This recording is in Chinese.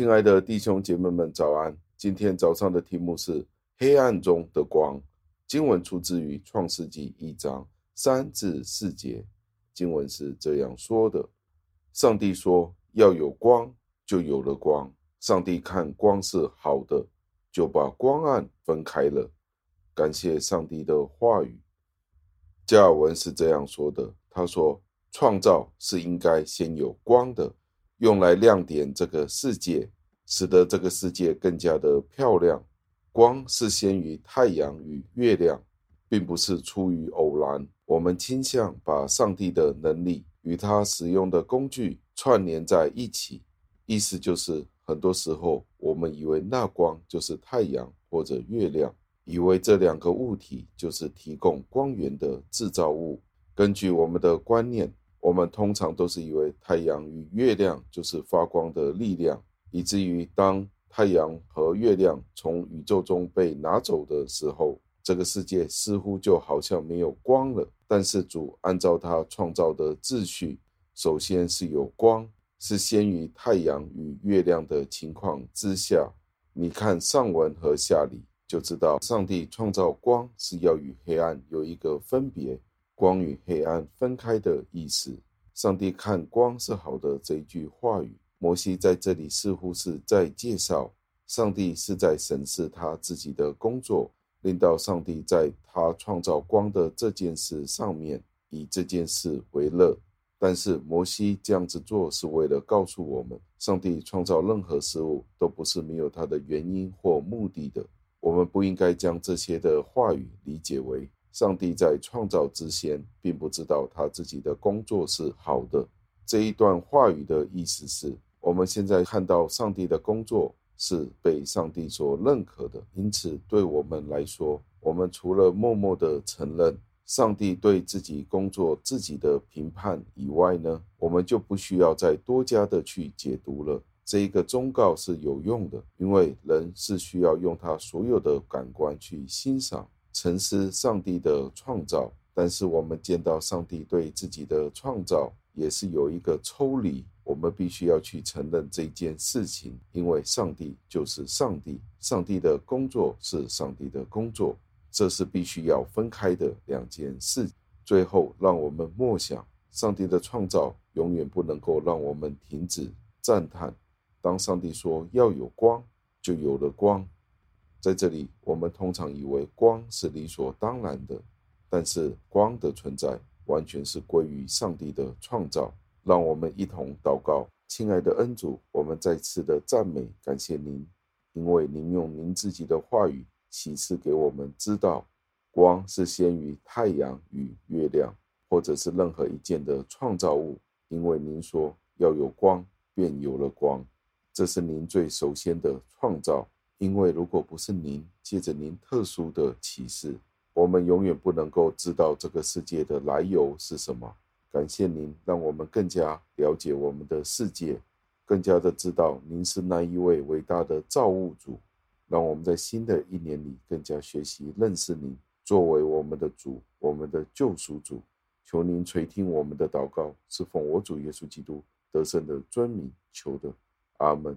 亲爱的弟兄姐妹们，早安！今天早上的题目是“黑暗中的光”。经文出自于创世纪一章三至四节。经文是这样说的：“上帝说要有光，就有了光。上帝看光是好的，就把光暗分开了。”感谢上帝的话语。加尔文是这样说的：“他说，创造是应该先有光的。”用来亮点这个世界，使得这个世界更加的漂亮。光是先于太阳与月亮，并不是出于偶然。我们倾向把上帝的能力与他使用的工具串联在一起，意思就是，很多时候我们以为那光就是太阳或者月亮，以为这两个物体就是提供光源的制造物。根据我们的观念。我们通常都是以为太阳与月亮就是发光的力量，以至于当太阳和月亮从宇宙中被拿走的时候，这个世界似乎就好像没有光了。但是主按照他创造的秩序，首先是有光，是先于太阳与月亮的情况之下。你看上文和下理，就知道上帝创造光是要与黑暗有一个分别。光与黑暗分开的意思。上帝看光是好的这一句话语，摩西在这里似乎是在介绍，上帝是在审视他自己的工作，令到上帝在他创造光的这件事上面以这件事为乐。但是摩西这样子做是为了告诉我们，上帝创造任何事物都不是没有他的原因或目的的。我们不应该将这些的话语理解为。上帝在创造之前，并不知道他自己的工作是好的。这一段话语的意思是，我们现在看到上帝的工作是被上帝所认可的。因此，对我们来说，我们除了默默的承认上帝对自己工作自己的评判以外呢，我们就不需要再多加的去解读了。这一个忠告是有用的，因为人是需要用他所有的感官去欣赏。沉思上帝的创造，但是我们见到上帝对自己的创造也是有一个抽离，我们必须要去承认这件事情，因为上帝就是上帝，上帝的工作是上帝的工作，这是必须要分开的两件事。最后，让我们默想，上帝的创造永远不能够让我们停止赞叹。当上帝说要有光，就有了光。在这里，我们通常以为光是理所当然的，但是光的存在完全是归于上帝的创造。让我们一同祷告，亲爱的恩主，我们再次的赞美感谢您，因为您用您自己的话语启示给我们知道，光是先于太阳与月亮，或者是任何一件的创造物，因为您说要有光，便有了光，这是您最首先的创造。因为如果不是您借着您特殊的启示，我们永远不能够知道这个世界的来由是什么。感谢您，让我们更加了解我们的世界，更加的知道您是那一位伟大的造物主。让我们在新的一年里更加学习认识您，作为我们的主，我们的救赎主。求您垂听我们的祷告，是奉我主耶稣基督得胜的尊名求的。阿门。